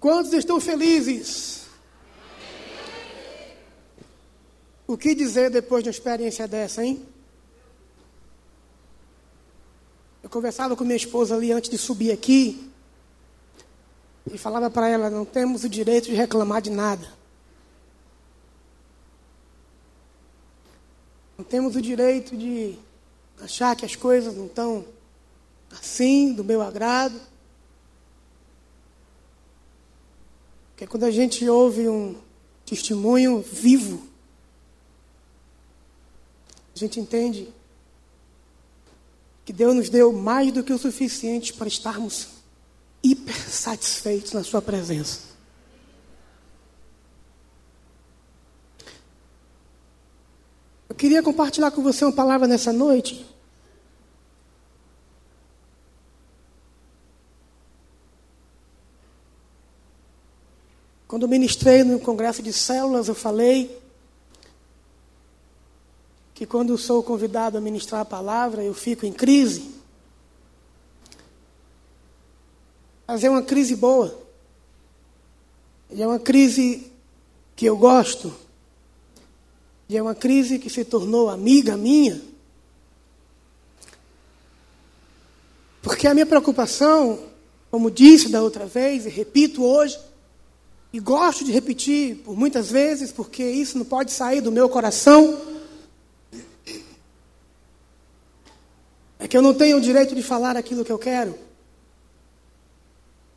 Quantos estão felizes? O que dizer depois de uma experiência dessa, hein? Eu conversava com minha esposa ali antes de subir aqui e falava para ela: não temos o direito de reclamar de nada. Não temos o direito de achar que as coisas não estão assim, do meu agrado. Porque quando a gente ouve um testemunho vivo, a gente entende que Deus nos deu mais do que o suficiente para estarmos hiper satisfeitos na Sua presença. Eu queria compartilhar com você uma palavra nessa noite Quando ministrei no congresso de células, eu falei que quando sou convidado a ministrar a palavra, eu fico em crise. Mas é uma crise boa. E é uma crise que eu gosto. E é uma crise que se tornou amiga minha. Porque a minha preocupação, como disse da outra vez e repito hoje, e gosto de repetir por muitas vezes, porque isso não pode sair do meu coração. É que eu não tenho o direito de falar aquilo que eu quero,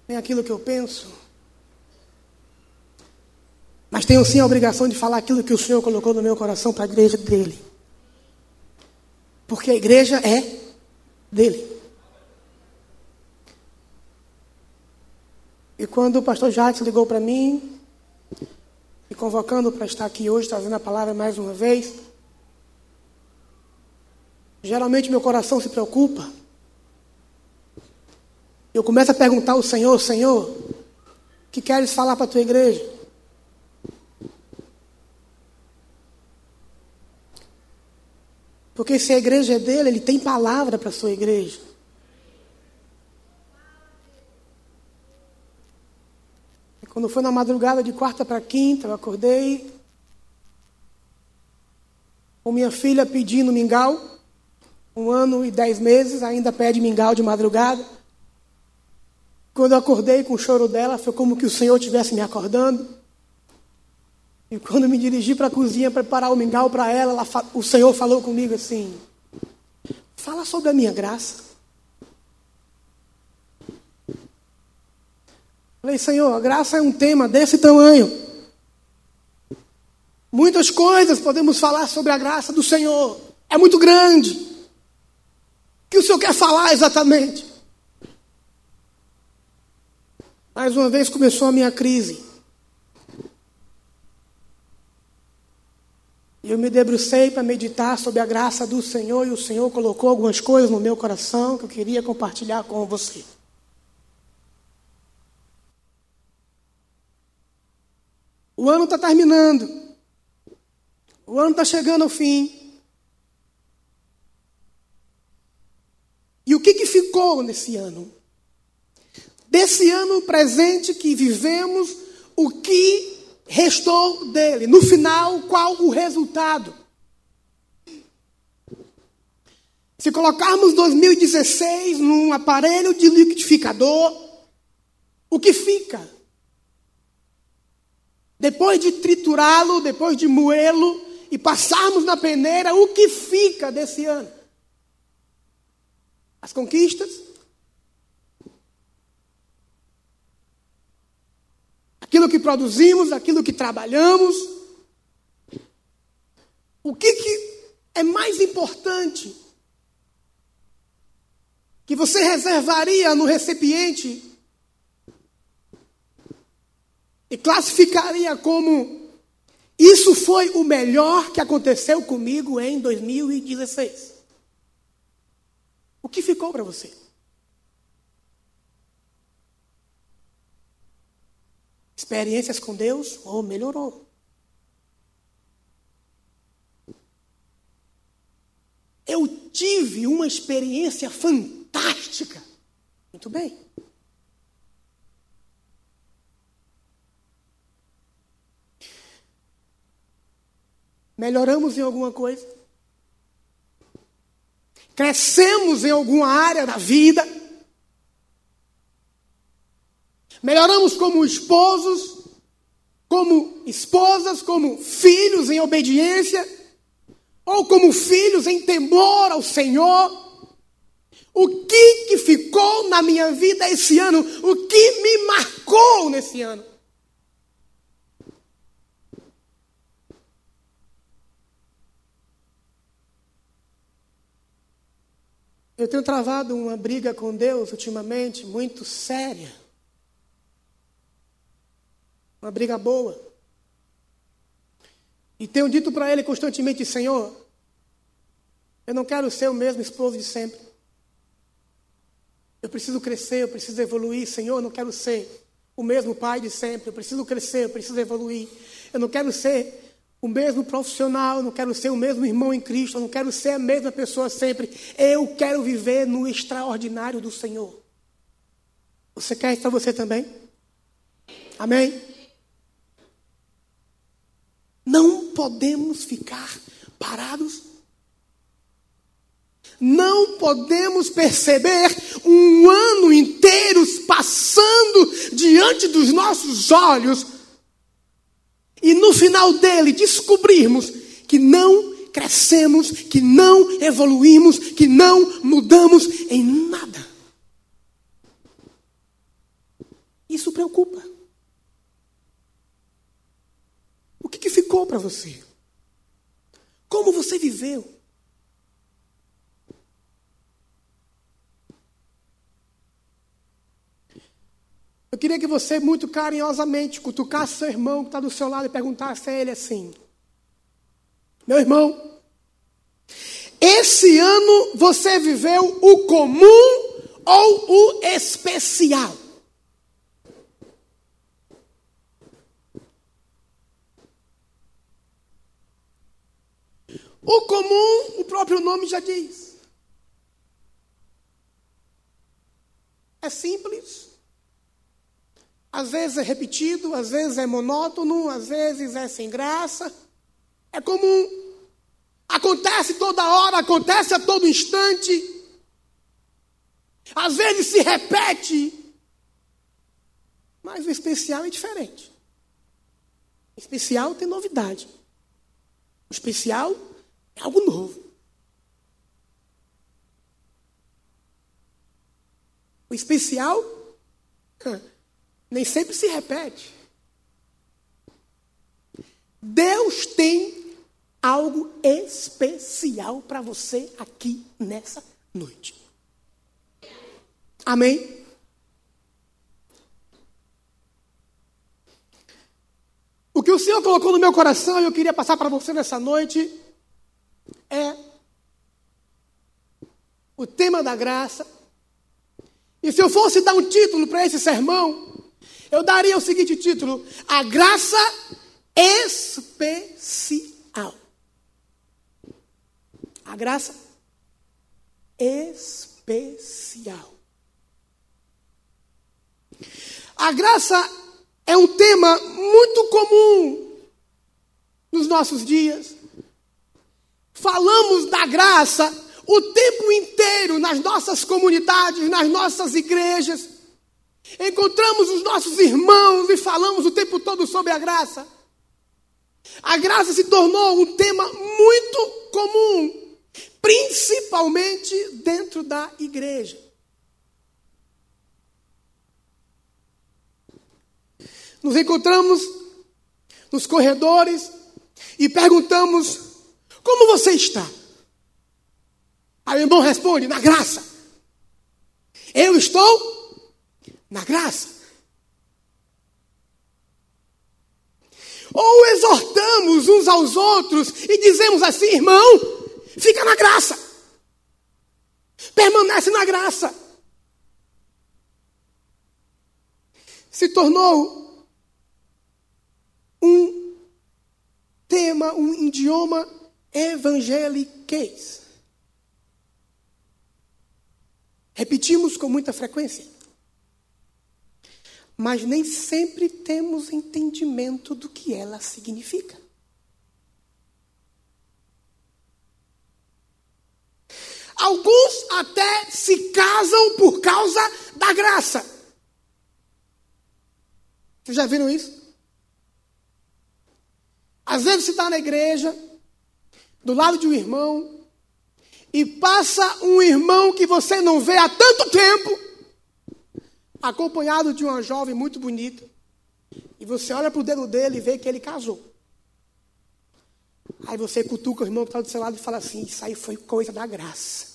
nem aquilo que eu penso. Mas tenho sim a obrigação de falar aquilo que o Senhor colocou no meu coração para a igreja dele. Porque a igreja é dele. E quando o pastor Jacques ligou para mim, me convocando para estar aqui hoje, trazendo a palavra mais uma vez, geralmente meu coração se preocupa. Eu começo a perguntar ao Senhor, Senhor, o que queres falar para a tua igreja? Porque se a igreja é dele, ele tem palavra para a sua igreja. Quando foi na madrugada de quarta para quinta, eu acordei com minha filha pedindo mingau. Um ano e dez meses, ainda pede mingau de madrugada. Quando eu acordei com o choro dela, foi como que o Senhor estivesse me acordando. E quando me dirigi para a cozinha preparar o mingau para ela, ela, o Senhor falou comigo assim: Fala sobre a minha graça. Falei, Senhor, a graça é um tema desse tamanho. Muitas coisas podemos falar sobre a graça do Senhor. É muito grande. O que o Senhor quer falar exatamente? Mais uma vez começou a minha crise. E eu me debrucei para meditar sobre a graça do Senhor e o Senhor colocou algumas coisas no meu coração que eu queria compartilhar com você. O ano está terminando. O ano está chegando ao fim. E o que, que ficou nesse ano? Desse ano presente que vivemos, o que restou dele? No final, qual o resultado? Se colocarmos 2016 num aparelho de liquidificador, o que fica? Depois de triturá-lo, depois de moê-lo e passarmos na peneira, o que fica desse ano? As conquistas? Aquilo que produzimos, aquilo que trabalhamos? O que, que é mais importante que você reservaria no recipiente e classificaria como isso foi o melhor que aconteceu comigo em 2016. O que ficou para você? Experiências com Deus? Oh, melhorou. Eu tive uma experiência fantástica. Muito bem. Melhoramos em alguma coisa? Crescemos em alguma área da vida? Melhoramos como esposos, como esposas, como filhos em obediência, ou como filhos em temor ao Senhor? O que, que ficou na minha vida esse ano? O que me marcou nesse ano? Eu tenho travado uma briga com Deus ultimamente muito séria. Uma briga boa. E tenho dito para Ele constantemente: Senhor, eu não quero ser o mesmo esposo de sempre. Eu preciso crescer, eu preciso evoluir. Senhor, eu não quero ser o mesmo pai de sempre. Eu preciso crescer, eu preciso evoluir. Eu não quero ser o mesmo profissional, não quero ser o mesmo irmão em Cristo, não quero ser a mesma pessoa sempre. Eu quero viver no extraordinário do Senhor. Você quer isso para você também? Amém? Não podemos ficar parados. Não podemos perceber um ano inteiro passando diante dos nossos olhos e no final dele descobrirmos que não crescemos, que não evoluímos, que não mudamos em nada. Isso preocupa. O que, que ficou para você? Como você viveu? Eu queria que você, muito carinhosamente, cutucasse seu irmão que está do seu lado e perguntasse a ele assim: Meu irmão, esse ano você viveu o comum ou o especial? O comum, o próprio nome já diz. É simples, às vezes é repetido, às vezes é monótono, às vezes é sem graça. É comum. Acontece toda hora, acontece a todo instante. Às vezes se repete. Mas o especial é diferente. O especial tem novidade. O especial é algo novo. O especial nem sempre se repete. Deus tem algo especial para você aqui nessa noite. Amém? O que o Senhor colocou no meu coração e eu queria passar para você nessa noite é o tema da graça. E se eu fosse dar um título para esse sermão, eu daria o seguinte título: A Graça Especial. A graça especial. A graça é um tema muito comum nos nossos dias. Falamos da graça o tempo inteiro nas nossas comunidades, nas nossas igrejas. Encontramos os nossos irmãos e falamos o tempo todo sobre a graça. A graça se tornou um tema muito comum, principalmente dentro da igreja. Nos encontramos nos corredores e perguntamos: Como você está? Aí o irmão responde: Na graça. Eu estou na graça. Ou exortamos uns aos outros e dizemos assim, irmão, fica na graça. Permanece na graça. Se tornou um tema, um idioma evangeliquez. Repetimos com muita frequência mas nem sempre temos entendimento do que ela significa. Alguns até se casam por causa da graça. Vocês já viram isso? Às vezes você está na igreja, do lado de um irmão, e passa um irmão que você não vê há tanto tempo acompanhado de uma jovem muito bonita, e você olha para o dedo dele e vê que ele casou. Aí você cutuca o irmão que está do seu lado e fala assim: Isso aí foi coisa da graça.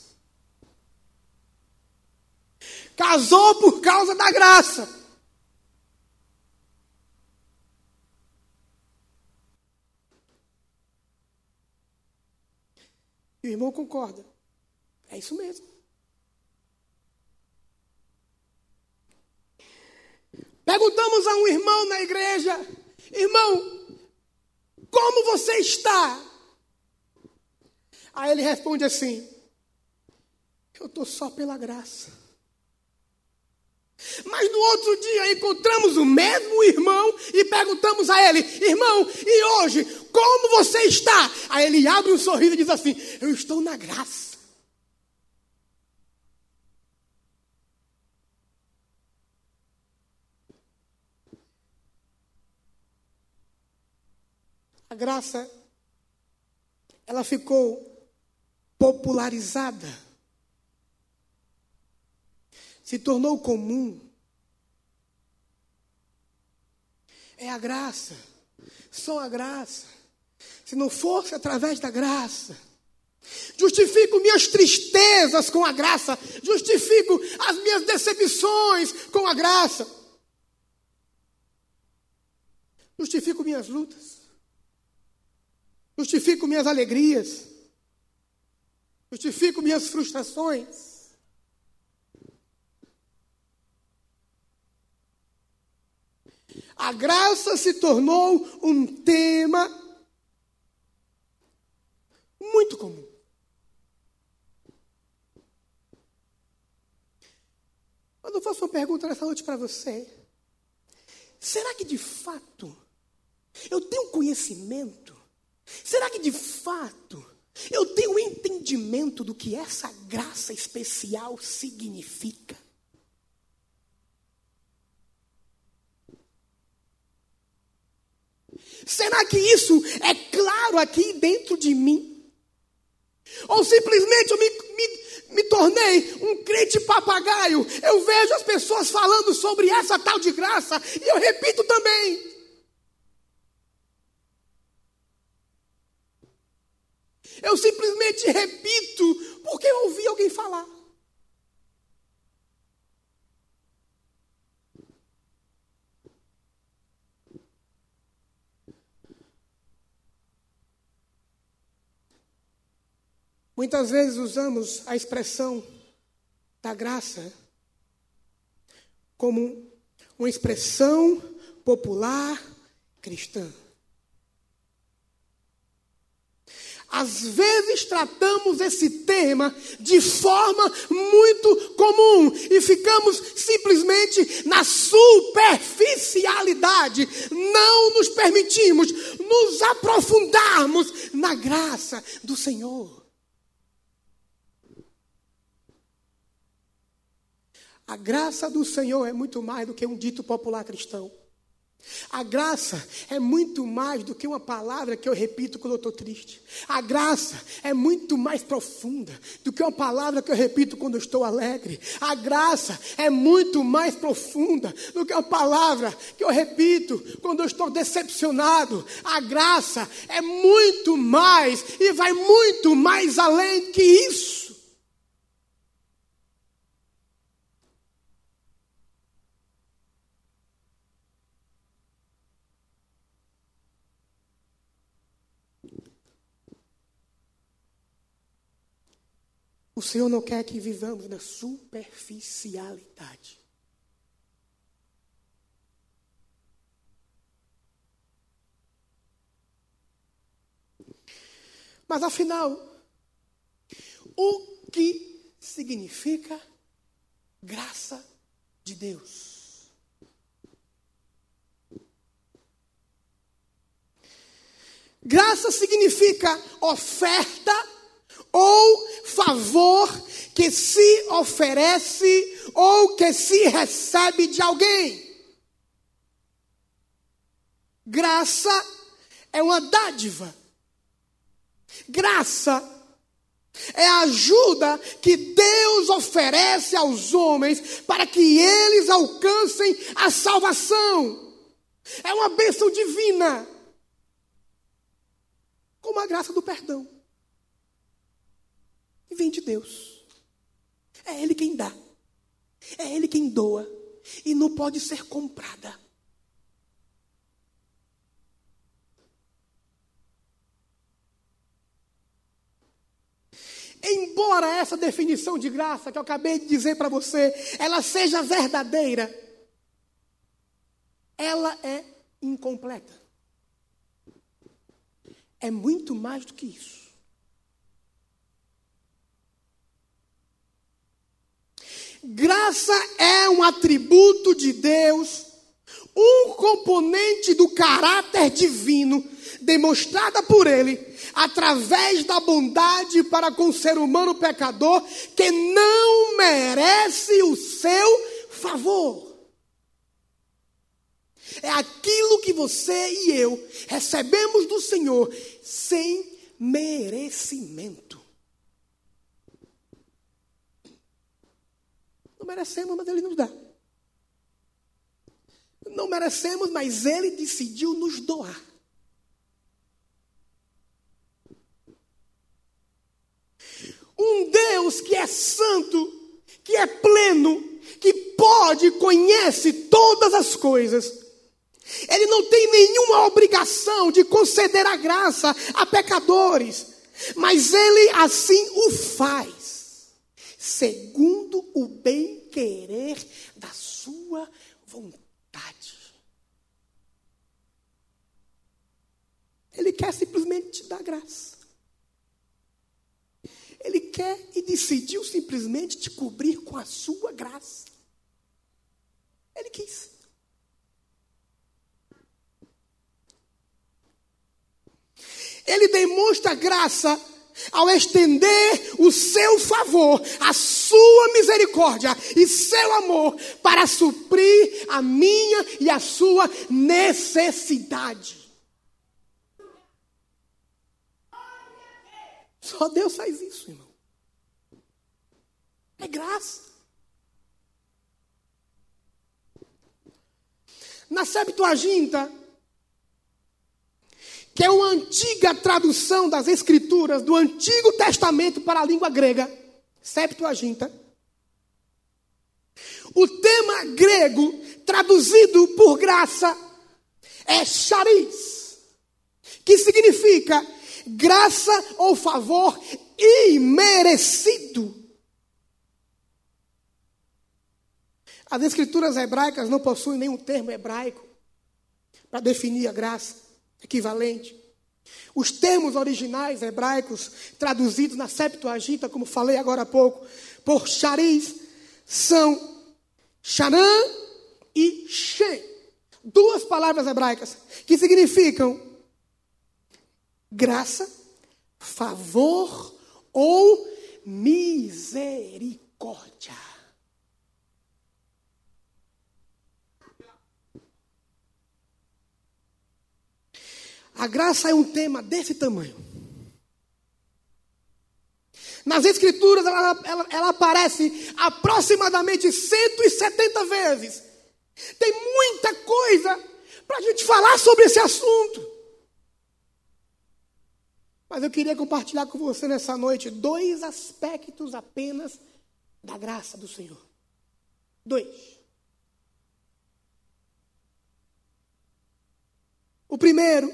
Casou por causa da graça. E o irmão concorda. É isso mesmo. Perguntamos a um irmão na igreja: Irmão, como você está? Aí ele responde assim: Eu estou só pela graça. Mas no outro dia encontramos o mesmo irmão e perguntamos a ele: Irmão, e hoje, como você está? Aí ele abre um sorriso e diz assim: Eu estou na graça. A graça, ela ficou popularizada, se tornou comum. É a graça, só a graça. Se não fosse através da graça, Justifico minhas tristezas com a graça. Justifico as minhas decepções com a graça. Justifico minhas lutas justifico minhas alegrias, justifico minhas frustrações. A graça se tornou um tema muito comum. Quando eu faço uma pergunta nessa noite para você, será que de fato eu tenho conhecimento Será que de fato eu tenho entendimento do que essa graça especial significa? Será que isso é claro aqui dentro de mim? Ou simplesmente eu me, me, me tornei um crente papagaio? Eu vejo as pessoas falando sobre essa tal de graça e eu repito também. Eu simplesmente repito porque eu ouvi alguém falar. Muitas vezes usamos a expressão da graça como uma expressão popular cristã. Às vezes tratamos esse tema de forma muito comum e ficamos simplesmente na superficialidade. Não nos permitimos nos aprofundarmos na graça do Senhor. A graça do Senhor é muito mais do que um dito popular cristão. A graça é muito mais do que uma palavra que eu repito quando eu estou triste. A graça é muito mais profunda do que uma palavra que eu repito quando eu estou alegre. A graça é muito mais profunda do que uma palavra que eu repito quando eu estou decepcionado. A graça é muito mais e vai muito mais além que isso. O Senhor não quer que vivamos na superficialidade. Mas afinal, o que significa graça de Deus? Graça significa oferta ou favor que se oferece ou que se recebe de alguém. Graça é uma dádiva. Graça é a ajuda que Deus oferece aos homens para que eles alcancem a salvação. É uma bênção divina. Como a graça do perdão. E vem de Deus. É Ele quem dá. É Ele quem doa. E não pode ser comprada. Embora essa definição de graça que eu acabei de dizer para você, ela seja verdadeira, ela é incompleta. É muito mais do que isso. Graça é um atributo de Deus, um componente do caráter divino demonstrada por Ele através da bondade para com o ser humano pecador que não merece o seu favor. É aquilo que você e eu recebemos do Senhor sem merecimento. Não merecemos, mas Ele nos dá. Não merecemos, mas Ele decidiu nos doar. Um Deus que é santo, que é pleno, que pode, conhece todas as coisas. Ele não tem nenhuma obrigação de conceder a graça a pecadores, mas ele assim o faz, segundo o bem-querer da sua vontade. Ele quer simplesmente te dar graça. Ele quer e decidiu simplesmente te cobrir com a sua graça. Ele quis. Ele demonstra graça ao estender o seu favor, a sua misericórdia e seu amor para suprir a minha e a sua necessidade. Só Deus faz isso, irmão. É graça. Na Septuaginta, que é uma antiga tradução das Escrituras do Antigo Testamento para a língua grega, Septuaginta, o tema grego traduzido por graça é charis, que significa graça ou favor imerecido. As escrituras hebraicas não possuem nenhum termo hebraico para definir a graça equivalente. Os termos originais hebraicos traduzidos na Septuaginta, como falei agora há pouco, por chariz, são Shanã e Shem. Duas palavras hebraicas que significam graça, favor ou misericórdia. A graça é um tema desse tamanho. Nas Escrituras, ela, ela, ela, aparece aproximadamente 170 vezes. Tem muita coisa para a gente falar sobre esse assunto. Mas eu queria compartilhar com você nessa noite dois aspectos apenas da graça do Senhor. Dois. O primeiro,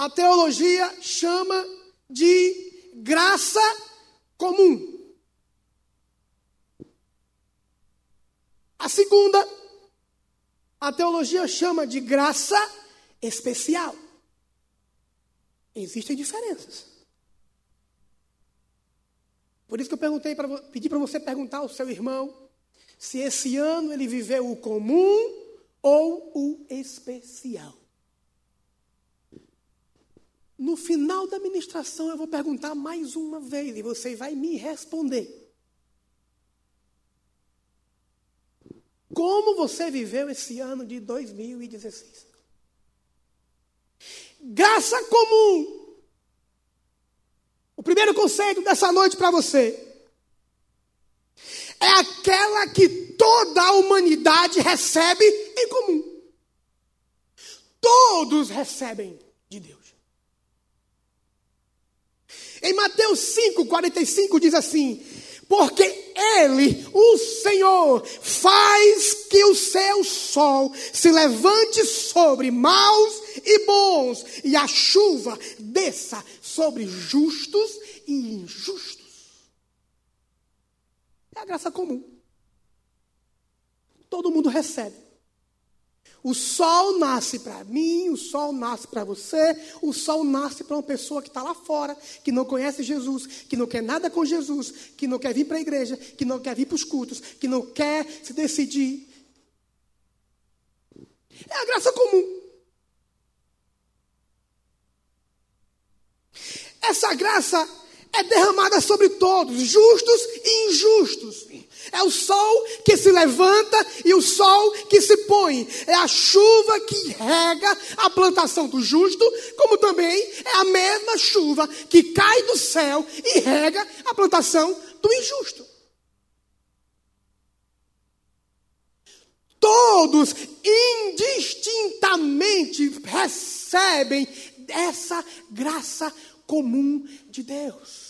a teologia chama de graça comum. A segunda, a teologia chama de graça especial. Existem diferenças. Por isso que eu perguntei para pedi para você perguntar ao seu irmão se esse ano ele viveu o comum ou o especial. No final da ministração, eu vou perguntar mais uma vez e você vai me responder. Como você viveu esse ano de 2016? Graça comum. O primeiro conceito dessa noite para você é aquela que toda a humanidade recebe em comum. Todos recebem de Deus. Em Mateus 5, 45 diz assim: porque Ele, o Senhor, faz que o seu sol se levante sobre maus e bons, e a chuva desça sobre justos e injustos. É a graça comum. Todo mundo recebe. O sol nasce para mim, o sol nasce para você, o sol nasce para uma pessoa que está lá fora, que não conhece Jesus, que não quer nada com Jesus, que não quer vir para a igreja, que não quer vir para os cultos, que não quer se decidir. É a graça comum. Essa graça é derramada sobre todos, justos e injustos. É o sol que se levanta e o sol que se põe. É a chuva que rega a plantação do justo, como também é a mesma chuva que cai do céu e rega a plantação do injusto. Todos indistintamente recebem essa graça comum de Deus.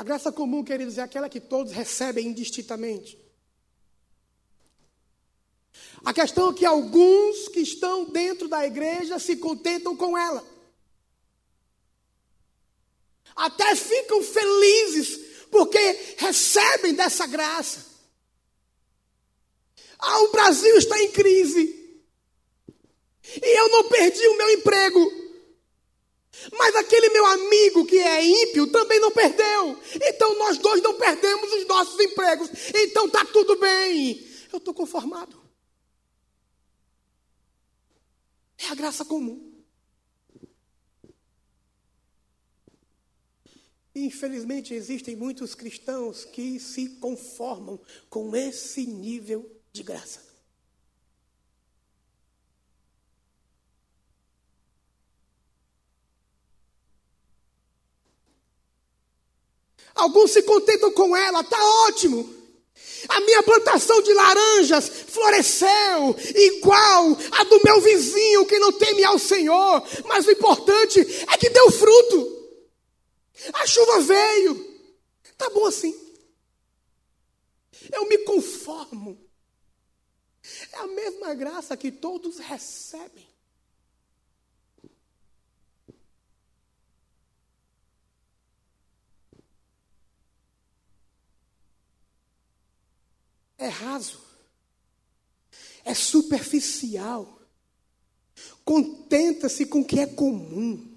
A graça comum, queridos, é aquela que todos recebem indistintamente. A questão é que alguns que estão dentro da igreja se contentam com ela. Até ficam felizes porque recebem dessa graça. Ah, o Brasil está em crise. E eu não perdi o meu emprego. Mas aquele meu amigo que é ímpio também não perdeu. Então nós dois não perdemos os nossos empregos. Então está tudo bem. Eu estou conformado. É a graça comum. Infelizmente, existem muitos cristãos que se conformam com esse nível de graça. Alguns se contentam com ela, está ótimo. A minha plantação de laranjas floresceu igual a do meu vizinho que não teme ao Senhor. Mas o importante é que deu fruto. A chuva veio. Tá bom assim. Eu me conformo. É a mesma graça que todos recebem. É raso, é superficial, contenta-se com o que é comum.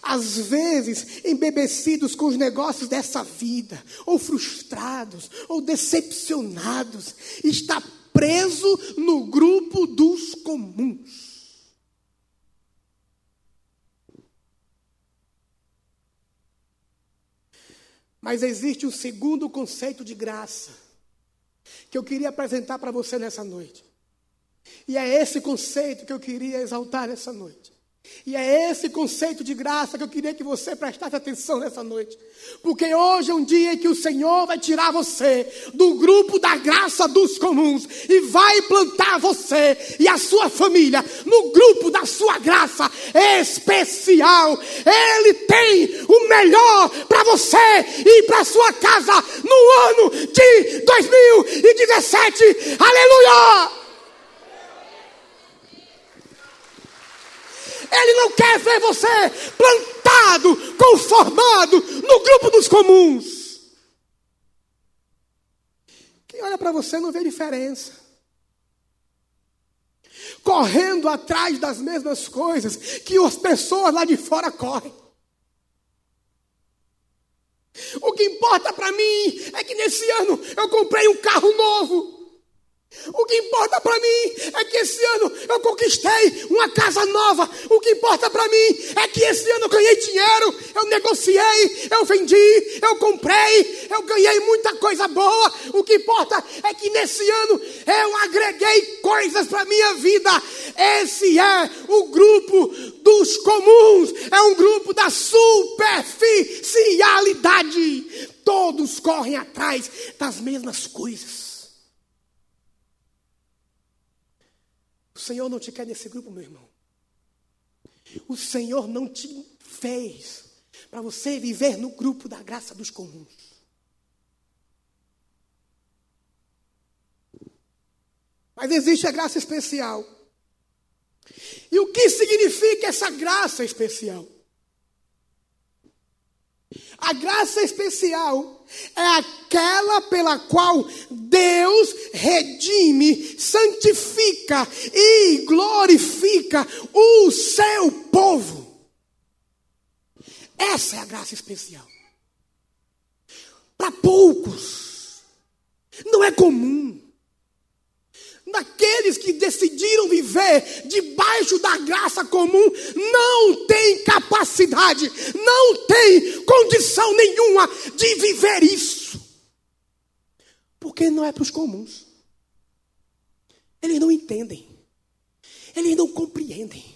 Às vezes, embebecidos com os negócios dessa vida, ou frustrados, ou decepcionados, está preso no grupo dos comuns. Mas existe um segundo conceito de graça que eu queria apresentar para você nessa noite. E é esse conceito que eu queria exaltar nessa noite. E é esse conceito de graça que eu queria que você prestasse atenção nessa noite. Porque hoje é um dia em que o Senhor vai tirar você do grupo da graça dos comuns e vai plantar você e a sua família no grupo da sua graça especial. Ele tem o melhor para você e para sua casa no ano de 2017. Aleluia! Ele não quer ver você plantado, conformado no grupo dos comuns. Quem olha para você não vê diferença. Correndo atrás das mesmas coisas que as pessoas lá de fora correm. O que importa para mim é que nesse ano eu comprei um carro novo. O que importa para mim é que esse ano eu conquistei uma casa nova. O que importa para mim é que esse ano eu ganhei dinheiro, eu negociei, eu vendi, eu comprei, eu ganhei muita coisa boa. O que importa é que nesse ano eu agreguei coisas para minha vida. Esse é o grupo dos comuns, é um grupo da superficialidade. Todos correm atrás das mesmas coisas. O Senhor não te quer nesse grupo, meu irmão. O Senhor não te fez para você viver no grupo da graça dos comuns. Mas existe a graça especial. E o que significa essa graça especial? A graça especial é aquela pela qual Deus redime, santifica e glorifica o seu povo. Essa é a graça especial. Para poucos, não é comum daqueles que decidiram viver debaixo da graça comum, não tem capacidade, não tem condição nenhuma de viver isso. Porque não é para os comuns. Eles não entendem, eles não compreendem.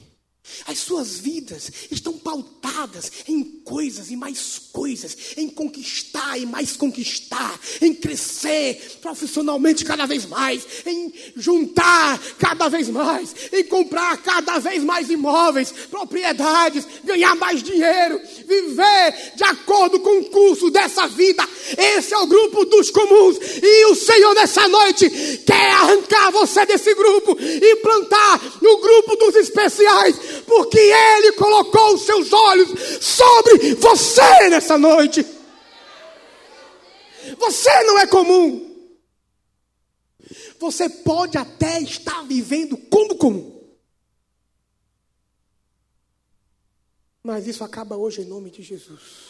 As suas vidas estão pautadas em coisas e mais coisas, em conquistar e mais conquistar, em crescer profissionalmente cada vez mais, em juntar cada vez mais, em comprar cada vez mais imóveis, propriedades, ganhar mais dinheiro, viver de acordo com o curso dessa vida. Esse é o grupo dos comuns e o Senhor nessa noite quer arrancar você desse grupo e plantar no grupo dos especiais porque Ele colocou os seus olhos sobre você nessa noite. Você não é comum. Você pode até estar vivendo como comum. Mas isso acaba hoje em nome de Jesus.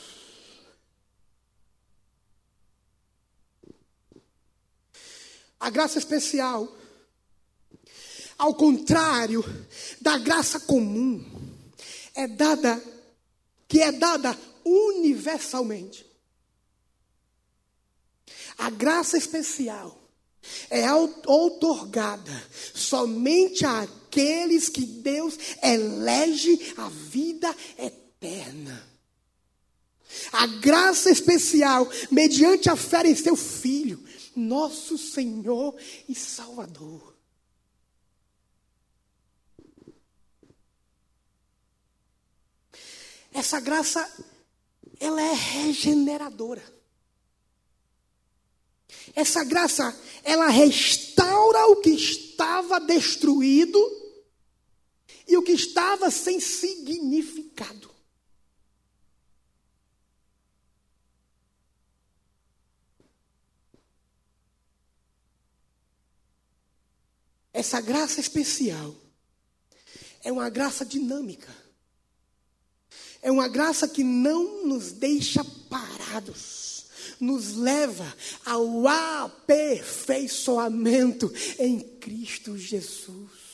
A graça especial ao contrário da graça comum, é dada, que é dada universalmente. A graça especial é outorgada somente àqueles que Deus elege a vida eterna. A graça especial, mediante a fé em seu Filho, nosso Senhor e Salvador. Essa graça, ela é regeneradora. Essa graça, ela restaura o que estava destruído e o que estava sem significado. Essa graça especial é uma graça dinâmica. É uma graça que não nos deixa parados, nos leva ao aperfeiçoamento em Cristo Jesus.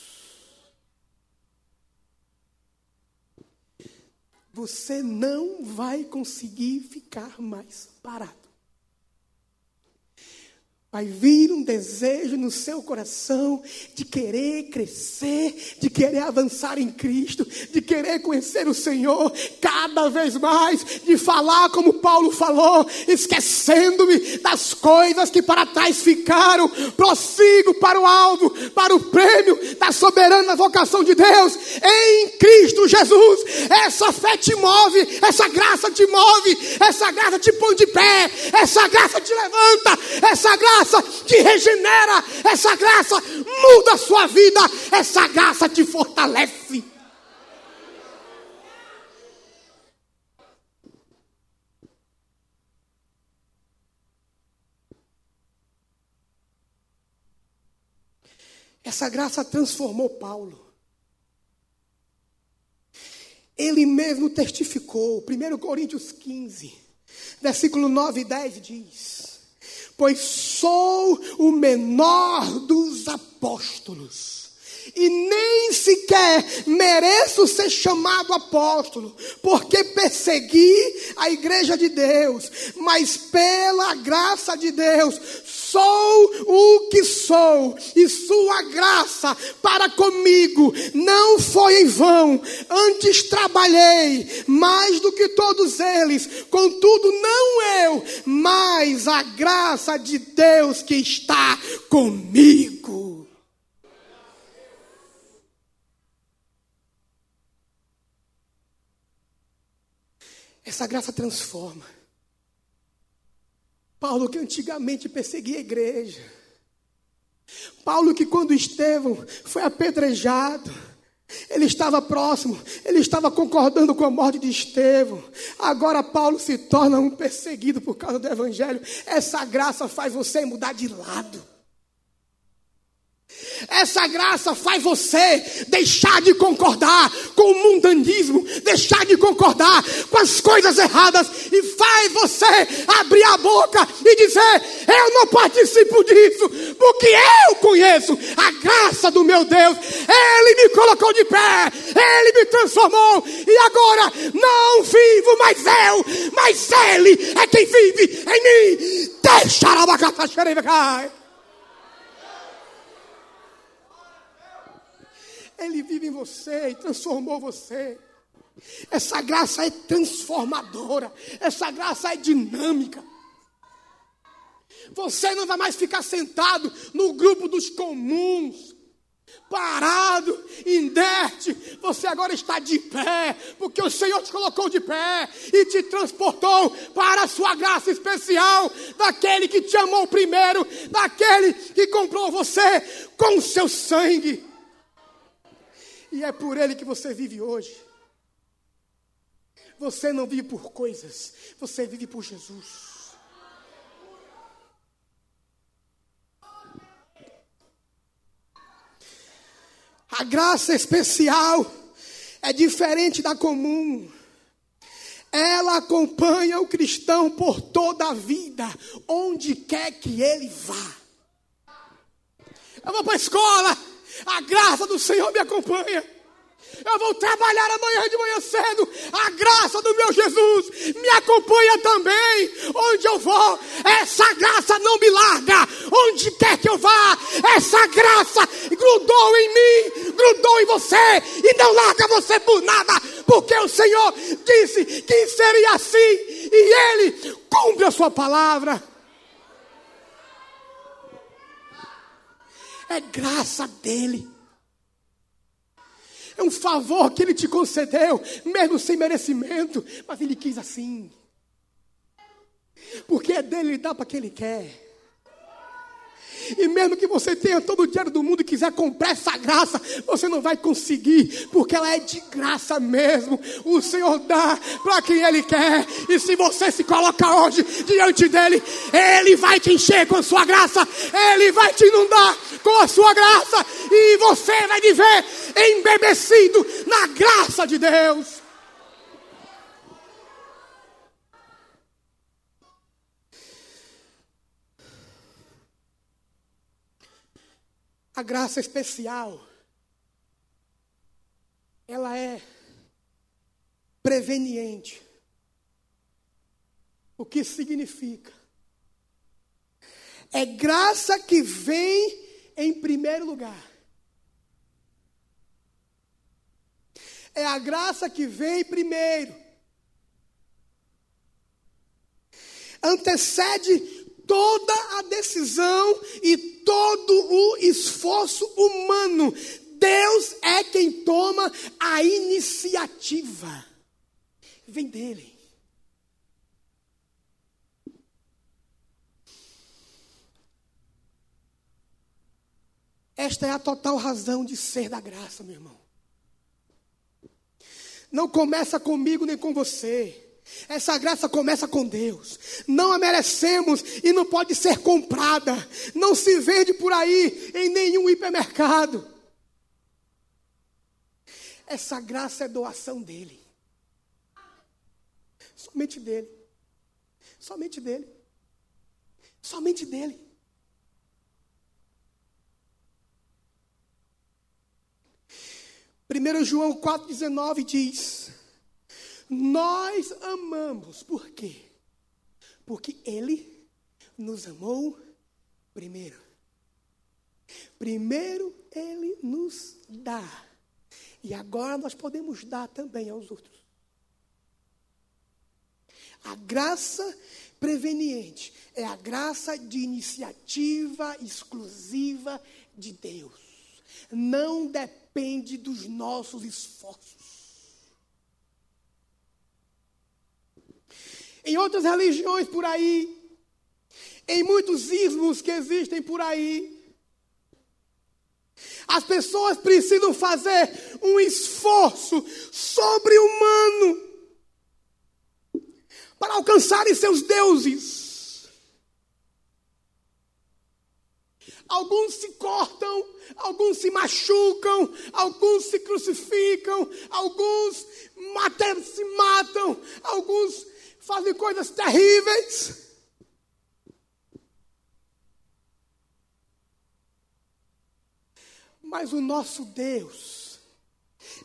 Você não vai conseguir ficar mais parado vai vir um desejo no seu coração de querer crescer, de querer avançar em Cristo, de querer conhecer o Senhor cada vez mais, de falar como Paulo falou, esquecendo-me das coisas que para trás ficaram, prossigo para o alvo, para o prêmio da soberana vocação de Deus em Cristo Jesus. Essa fé te move, essa graça te move, essa graça te põe de pé, essa graça te levanta, essa graça graça te regenera, essa graça muda a sua vida, essa graça te fortalece. Essa graça transformou Paulo. Ele mesmo testificou, 1 Coríntios 15 versículo 9 e 10 diz: Pois sou o menor dos apóstolos. E nem sequer mereço ser chamado apóstolo, porque persegui a igreja de Deus, mas pela graça de Deus sou o que sou, e sua graça para comigo não foi em vão. Antes trabalhei mais do que todos eles, contudo, não eu, mas a graça de Deus que está comigo. Essa graça transforma. Paulo que antigamente perseguia a igreja. Paulo que quando Estevão foi apedrejado, ele estava próximo, ele estava concordando com a morte de Estevão. Agora Paulo se torna um perseguido por causa do evangelho. Essa graça faz você mudar de lado. Essa graça faz você deixar de concordar com o mundanismo, deixar de concordar com as coisas erradas e faz você abrir a boca e dizer: Eu não participo disso, porque eu conheço a graça do meu Deus. Ele me colocou de pé, ele me transformou e agora não vivo mais eu, mas ele é quem vive em mim. Deixa a bacata Ele vive em você e transformou você. Essa graça é transformadora. Essa graça é dinâmica. Você não vai mais ficar sentado no grupo dos comuns, parado, inerte. Você agora está de pé, porque o Senhor te colocou de pé e te transportou para a sua graça especial, daquele que te amou primeiro, daquele que comprou você com o seu sangue. E é por Ele que você vive hoje. Você não vive por coisas, você vive por Jesus. A graça especial é diferente da comum. Ela acompanha o cristão por toda a vida, onde quer que ele vá. Eu vou para a escola, a graça do Senhor me acompanha. Eu vou trabalhar amanhã de manhã cedo. A graça do meu Jesus me acompanha também. Onde eu vou, essa graça não me larga. Onde quer que eu vá, essa graça grudou em mim, grudou em você e não larga você por nada, porque o Senhor disse que seria assim e Ele cumpre a sua palavra. É graça dele. É um favor que ele te concedeu, mesmo sem merecimento, mas ele quis assim. Porque é dele, ele dá para quem ele quer. E mesmo que você tenha todo o dinheiro do mundo e quiser comprar essa graça, você não vai conseguir, porque ela é de graça mesmo. O Senhor dá para quem Ele quer. E se você se coloca hoje diante dele, Ele vai te encher com a sua graça, Ele vai te inundar com a sua graça, e você vai viver embebecido na graça de Deus. A graça especial, ela é preveniente. O que significa? É graça que vem em primeiro lugar. É a graça que vem primeiro. Antecede toda a decisão e todo o esforço humano. Deus é quem toma a iniciativa. Vem dele. Esta é a total razão de ser da graça, meu irmão. Não começa comigo nem com você. Essa graça começa com Deus. Não a merecemos e não pode ser comprada. Não se vende por aí em nenhum hipermercado. Essa graça é doação dele. Somente dele. Somente dele. Somente dele. Primeiro João 4,19 diz: Nós amamos, por quê? Porque Ele nos amou primeiro. Primeiro Ele nos dá. E agora nós podemos dar também aos outros. A graça preveniente é a graça de iniciativa exclusiva de Deus. Não depende dos nossos esforços. Em outras religiões por aí, em muitos ismos que existem por aí, as pessoas precisam fazer um esforço sobre-humano para alcançarem seus deuses. Alguns se cortam, alguns se machucam, alguns se crucificam, alguns até se matam, alguns fazem coisas terríveis. Mas o nosso Deus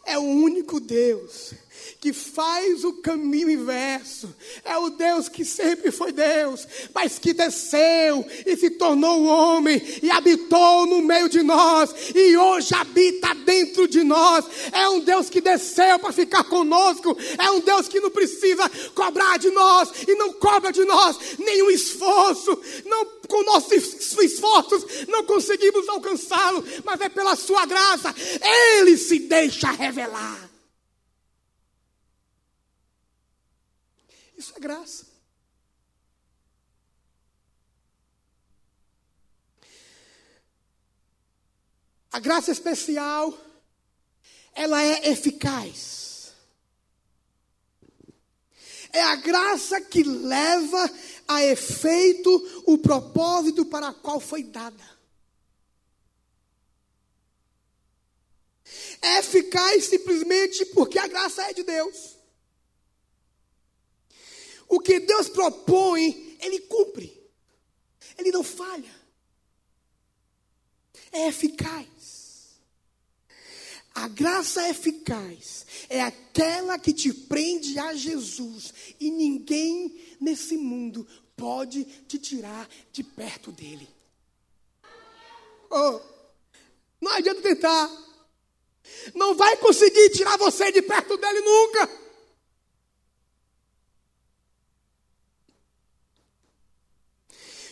é o único Deus que faz o caminho inverso. É o Deus que sempre foi Deus, mas que desceu e se tornou homem e habitou no meio de nós e hoje habita dentro de nós. É um Deus que desceu para ficar conosco. É um Deus que não precisa cobrar de nós e não cobra de nós nenhum esforço. Não com nossos esforços não conseguimos alcançá-lo, mas é pela sua graça. Ele se deixa revelar. Isso é graça. A graça especial, ela é eficaz. É a graça que leva a efeito o propósito para o qual foi dada. É eficaz simplesmente porque a graça é de Deus. O que Deus propõe, Ele cumpre. Ele não falha. É eficaz. A graça eficaz é aquela que te prende a Jesus e ninguém nesse mundo pode te tirar de perto dele. Oh, não adianta tentar. Não vai conseguir tirar você de perto dele nunca.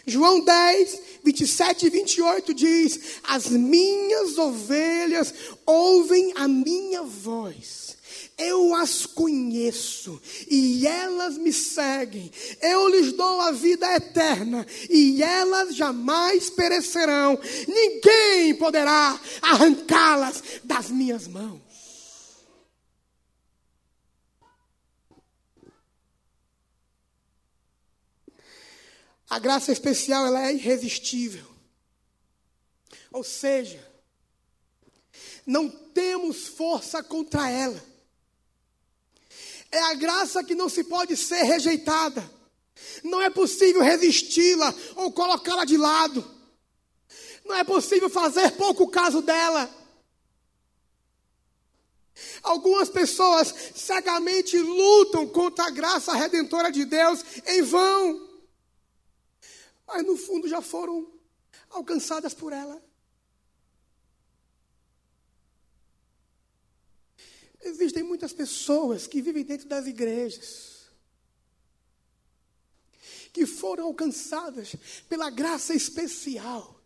João 10, 27 e 28 diz: As minhas ovelhas ouvem a minha voz. Eu as conheço e elas me seguem. Eu lhes dou a vida eterna e elas jamais perecerão. Ninguém poderá arrancá-las das minhas mãos. A graça especial ela é irresistível. Ou seja, não temos força contra ela. É a graça que não se pode ser rejeitada. Não é possível resisti-la ou colocá-la de lado. Não é possível fazer pouco caso dela. Algumas pessoas cegamente lutam contra a graça redentora de Deus em vão mas no fundo já foram alcançadas por ela. Existem muitas pessoas que vivem dentro das igrejas, que foram alcançadas pela graça especial,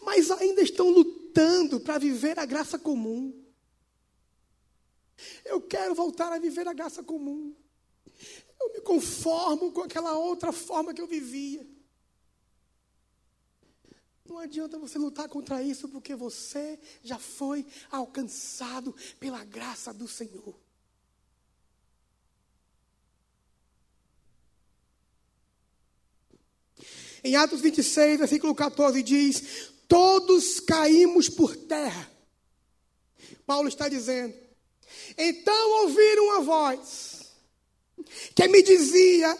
mas ainda estão lutando para viver a graça comum. Eu quero voltar a viver a graça comum. Eu me conformo com aquela outra forma que eu vivia. Não adianta você lutar contra isso, porque você já foi alcançado pela graça do Senhor. Em Atos 26, versículo 14, diz: Todos caímos por terra. Paulo está dizendo. Então ouviram uma voz que me dizia: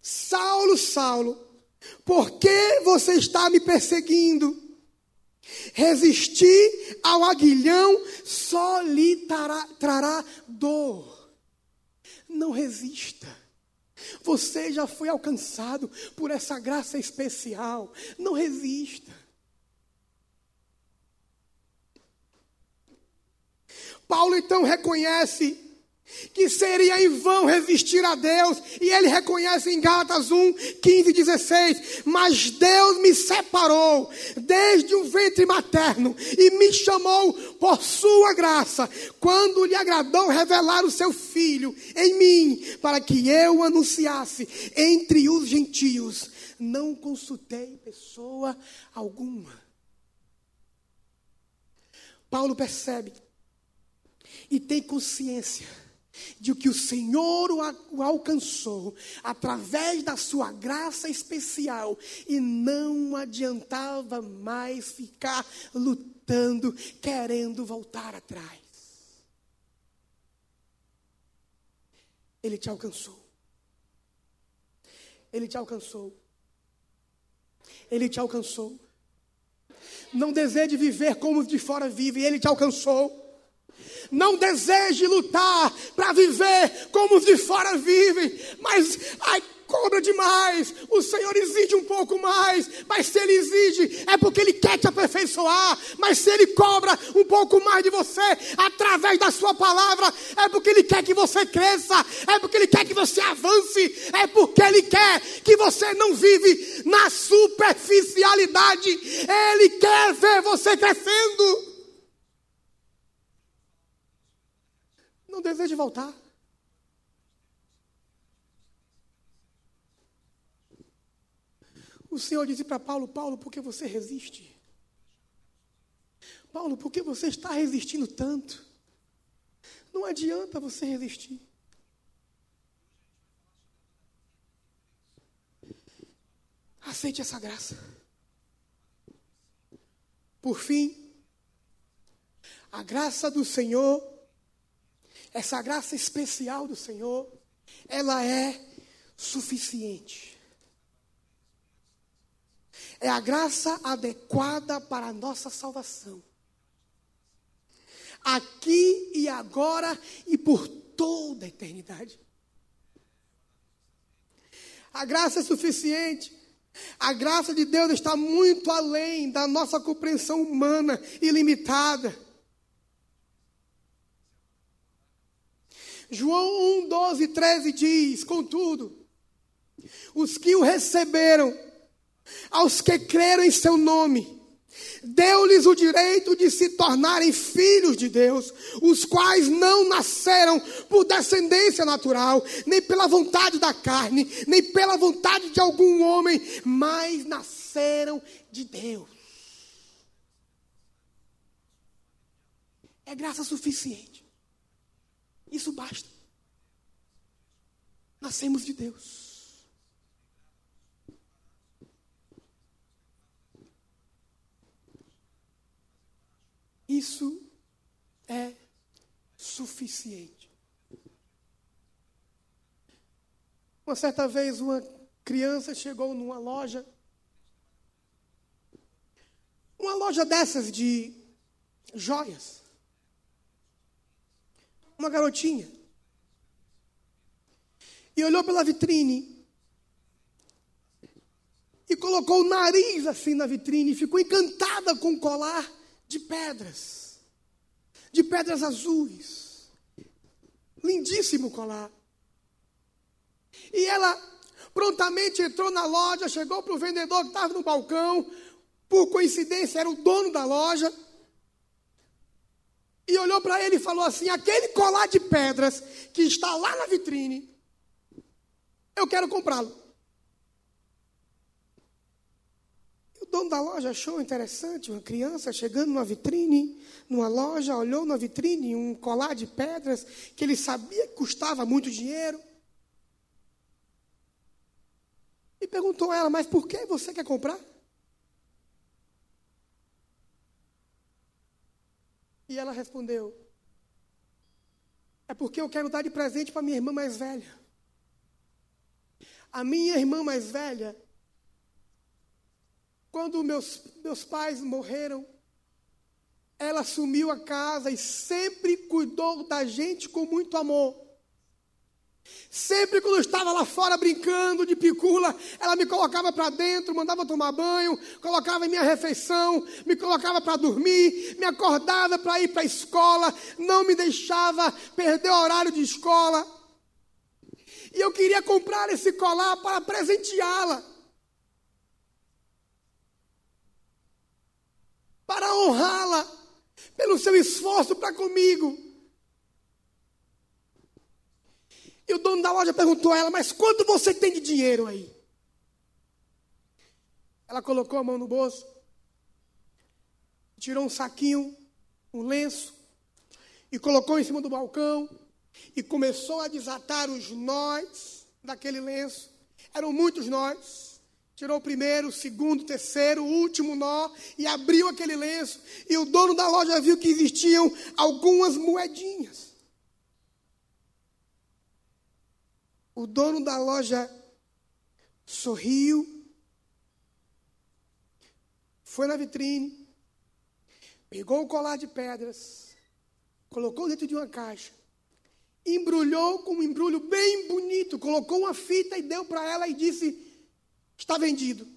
Saulo, Saulo, por que você está me perseguindo? Resistir ao aguilhão só lhe trará, trará dor. Não resista. Você já foi alcançado por essa graça especial. Não resista. Paulo então reconhece que seria em vão resistir a Deus, e ele reconhece em Gálatas 1, 15 e 16: Mas Deus me separou desde o ventre materno e me chamou por sua graça, quando lhe agradou revelar o seu filho em mim, para que eu anunciasse entre os gentios. Não consultei pessoa alguma. Paulo percebe e tem consciência de que o Senhor o alcançou através da sua graça especial e não adiantava mais ficar lutando, querendo voltar atrás. Ele te alcançou. Ele te alcançou. Ele te alcançou. Não deseje viver como de fora vivem, ele te alcançou. Não deseje lutar para viver como os de fora vivem, mas ai, cobra demais. O Senhor exige um pouco mais, mas se Ele exige, é porque Ele quer te aperfeiçoar. Mas se Ele cobra um pouco mais de você através da Sua palavra, é porque Ele quer que você cresça, é porque Ele quer que você avance, é porque Ele quer que você não vive na superficialidade. Ele quer ver você crescendo. Não deseja voltar. O Senhor disse para Paulo: Paulo, por que você resiste? Paulo, por que você está resistindo tanto? Não adianta você resistir. Aceite essa graça. Por fim, a graça do Senhor essa graça especial do Senhor, ela é suficiente. É a graça adequada para a nossa salvação. Aqui e agora e por toda a eternidade. A graça é suficiente. A graça de Deus está muito além da nossa compreensão humana ilimitada. João 1, 12, 13 diz: Contudo, os que o receberam, aos que creram em seu nome, deu-lhes o direito de se tornarem filhos de Deus, os quais não nasceram por descendência natural, nem pela vontade da carne, nem pela vontade de algum homem, mas nasceram de Deus. É graça suficiente. Isso basta. Nascemos de Deus. Isso é suficiente. Uma certa vez, uma criança chegou numa loja, uma loja dessas de joias uma garotinha. E olhou pela vitrine. E colocou o nariz assim na vitrine. E ficou encantada com o colar de pedras. De pedras azuis. Lindíssimo colar. E ela prontamente entrou na loja, chegou para o vendedor que estava no balcão. Por coincidência, era o dono da loja e olhou para ele e falou assim: aquele colar de pedras que está lá na vitrine, eu quero comprá-lo. O dono da loja achou interessante uma criança chegando numa vitrine, numa loja, olhou na vitrine um colar de pedras que ele sabia que custava muito dinheiro. E perguntou a ela: Mas por que você quer comprar? E ela respondeu: É porque eu quero dar de presente para minha irmã mais velha. A minha irmã mais velha, quando meus, meus pais morreram, ela assumiu a casa e sempre cuidou da gente com muito amor. Sempre quando eu estava lá fora brincando de picula, ela me colocava para dentro, mandava tomar banho, colocava em minha refeição, me colocava para dormir, me acordava para ir para a escola, não me deixava perder o horário de escola. E eu queria comprar esse colar para presenteá-la. Para honrá-la pelo seu esforço para comigo. E o dono da loja perguntou a ela: Mas quanto você tem de dinheiro aí? Ela colocou a mão no bolso, tirou um saquinho, um lenço, e colocou em cima do balcão, e começou a desatar os nós daquele lenço. Eram muitos nós. Tirou o primeiro, o segundo, o terceiro, o último nó e abriu aquele lenço. E o dono da loja viu que existiam algumas moedinhas. O dono da loja sorriu, foi na vitrine, pegou o colar de pedras, colocou dentro de uma caixa, embrulhou com um embrulho bem bonito, colocou uma fita e deu para ela e disse: Está vendido.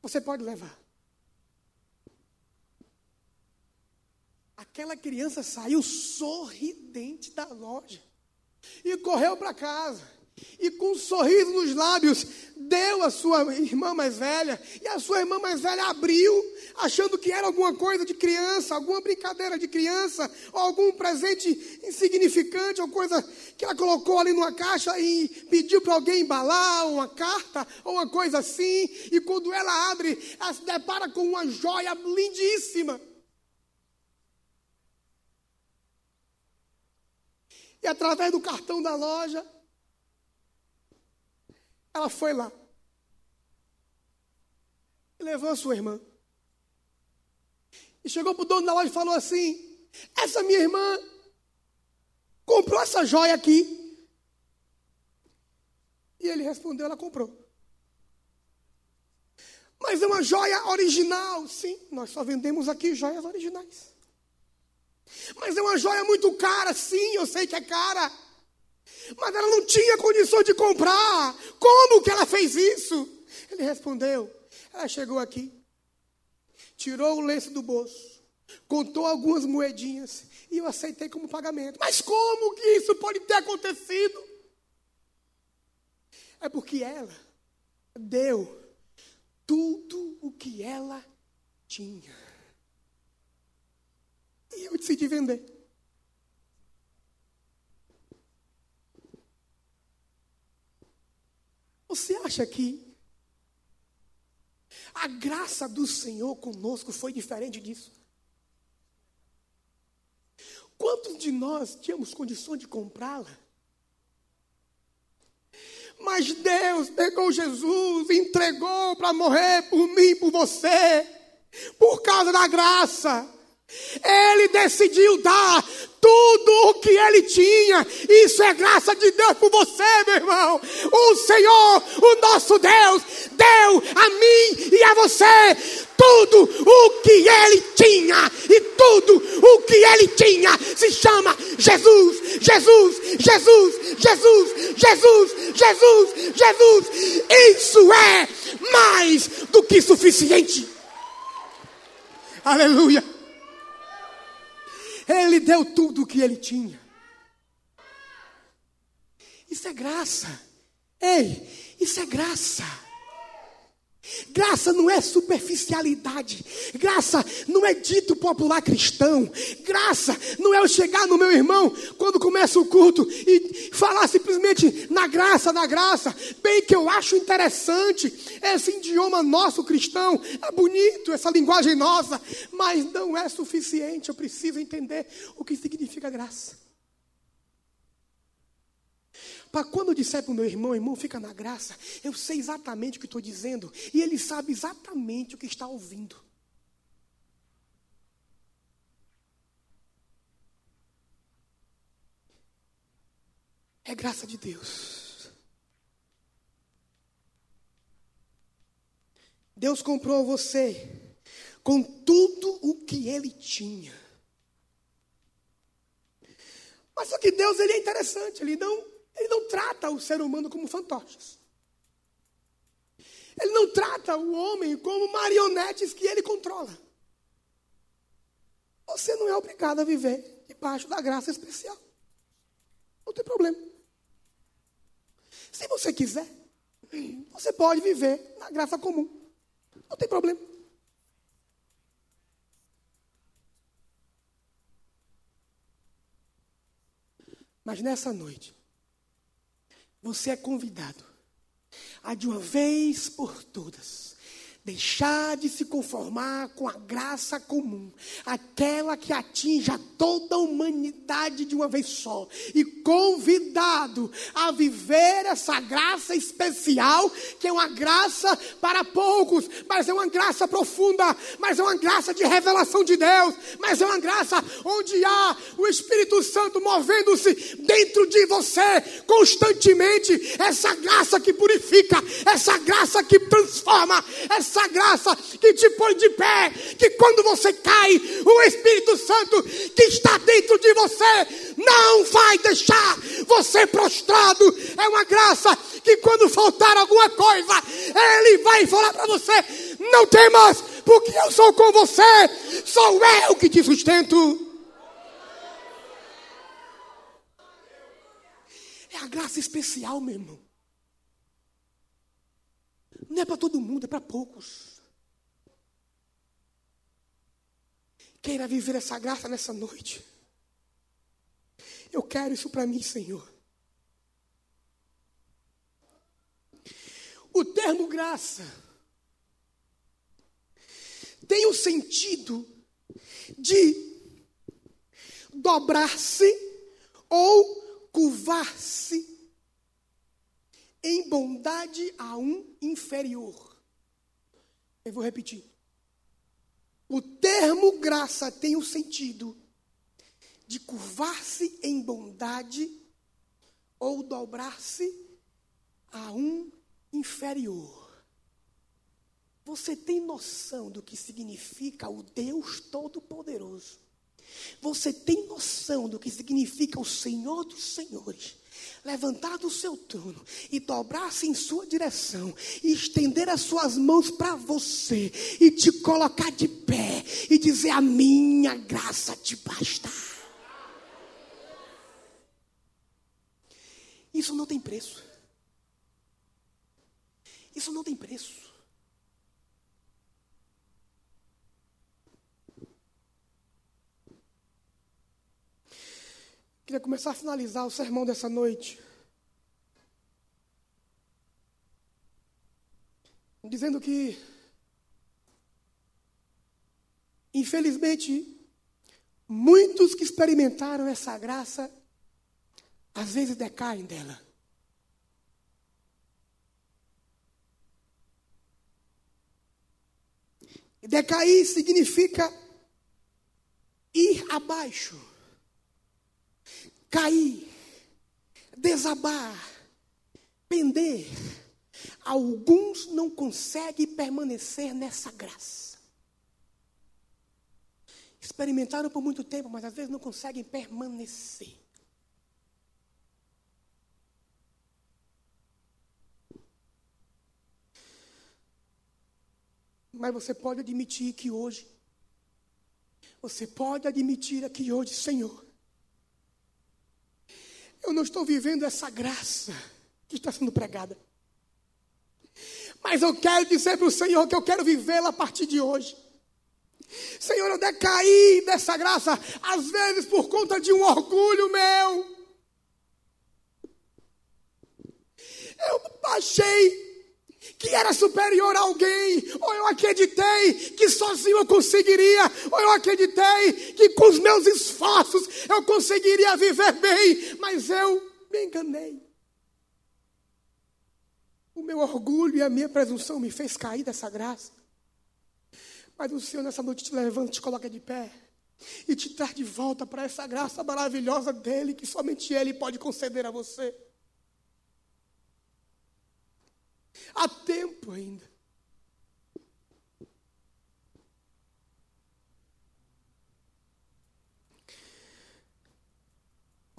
Você pode levar. Aquela criança saiu sorridente da loja e correu para casa. E com um sorriso nos lábios, deu a sua irmã mais velha. E a sua irmã mais velha abriu, achando que era alguma coisa de criança, alguma brincadeira de criança, ou algum presente insignificante, ou coisa que ela colocou ali numa caixa e pediu para alguém embalar, uma carta, ou uma coisa assim. E quando ela abre, ela se depara com uma joia lindíssima. E através do cartão da loja, ela foi lá. E levou a sua irmã. E chegou para o dono da loja e falou assim: Essa minha irmã comprou essa joia aqui. E ele respondeu: Ela comprou. Mas é uma joia original. Sim, nós só vendemos aqui joias originais. Mas é uma joia muito cara, sim, eu sei que é cara. Mas ela não tinha condição de comprar. Como que ela fez isso? Ele respondeu: ela chegou aqui, tirou o lenço do bolso, contou algumas moedinhas e eu aceitei como pagamento. Mas como que isso pode ter acontecido? É porque ela deu tudo o que ela tinha. E eu decidi vender. Você acha que a graça do Senhor conosco foi diferente disso? Quantos de nós tínhamos condição de comprá-la? Mas Deus pegou Jesus, entregou para morrer por mim, por você, por causa da graça. Ele decidiu dar tudo o que ele tinha. Isso é graça de Deus por você, meu irmão. O Senhor, o nosso Deus, deu a mim e a você tudo o que ele tinha. E tudo o que ele tinha se chama Jesus, Jesus, Jesus, Jesus, Jesus, Jesus, Jesus. Isso é mais do que suficiente. Aleluia. Ele deu tudo o que ele tinha. Isso é graça. Ei, isso é graça. Graça não é superficialidade. Graça não é dito popular cristão. Graça não é eu chegar no meu irmão quando começa o culto e falar simplesmente na graça, na graça. Bem que eu acho interessante esse idioma nosso cristão. É bonito essa linguagem nossa, mas não é suficiente. Eu preciso entender o que significa graça. Para quando eu disser para o meu irmão, irmão, fica na graça, eu sei exatamente o que estou dizendo e ele sabe exatamente o que está ouvindo. É graça de Deus. Deus comprou você com tudo o que ele tinha. Mas só que Deus ele é interessante, ele não ele não trata o ser humano como fantoches. Ele não trata o homem como marionetes que ele controla. Você não é obrigado a viver debaixo da graça especial. Não tem problema. Se você quiser, você pode viver na graça comum. Não tem problema. Mas nessa noite, você é convidado. A de uma vez por todas Deixar de se conformar com a graça comum, aquela que atinge a toda a humanidade de uma vez só, e convidado a viver essa graça especial, que é uma graça para poucos, mas é uma graça profunda, mas é uma graça de revelação de Deus, mas é uma graça onde há o Espírito Santo movendo-se dentro de você constantemente, essa graça que purifica, essa graça que transforma, essa essa graça que te põe de pé, que quando você cai, o Espírito Santo que está dentro de você não vai deixar você prostrado. É uma graça que quando faltar alguma coisa, Ele vai falar para você: não temas, porque eu sou com você, sou eu que te sustento. É a graça especial, meu irmão. Não é para todo mundo, é para poucos. Queira viver essa graça nessa noite. Eu quero isso para mim, Senhor. O termo graça tem o sentido de dobrar-se ou curvar-se em bondade a um inferior. Eu vou repetir. O termo graça tem o sentido de curvar-se em bondade ou dobrar-se a um inferior. Você tem noção do que significa o Deus Todo-Poderoso? Você tem noção do que significa o Senhor dos Senhores? Levantar do seu trono e dobrar-se em sua direção e estender as suas mãos para você e te colocar de pé e dizer: A minha graça te basta. Isso não tem preço. Isso não tem preço. Queria começar a finalizar o sermão dessa noite. Dizendo que, infelizmente, muitos que experimentaram essa graça, às vezes decaem dela. Decair significa ir abaixo cair, desabar, pender. Alguns não conseguem permanecer nessa graça. Experimentaram por muito tempo, mas às vezes não conseguem permanecer. Mas você pode admitir que hoje, você pode admitir aqui hoje, Senhor, eu não estou vivendo essa graça que está sendo pregada. Mas eu quero dizer para o Senhor que eu quero vivê-la a partir de hoje. Senhor, eu decaí dessa graça, às vezes por conta de um orgulho meu. Eu achei que era superior a alguém, ou eu acreditei que sozinho eu conseguiria, ou eu acreditei que com os meus esforços eu conseguiria viver bem, mas eu me enganei. O meu orgulho e a minha presunção me fez cair dessa graça. Mas o Senhor nessa noite te levanta, te coloca de pé e te traz de volta para essa graça maravilhosa dele que somente ele pode conceder a você. Há tempo ainda.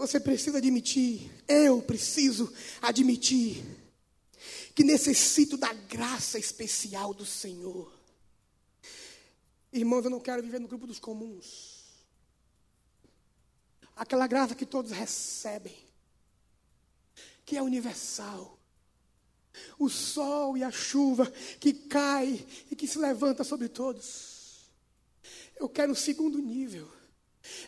Você precisa admitir, eu preciso admitir, que necessito da graça especial do Senhor. Irmãos, eu não quero viver no grupo dos comuns. Aquela graça que todos recebem, que é universal, o sol e a chuva que cai e que se levanta sobre todos. Eu quero o segundo nível.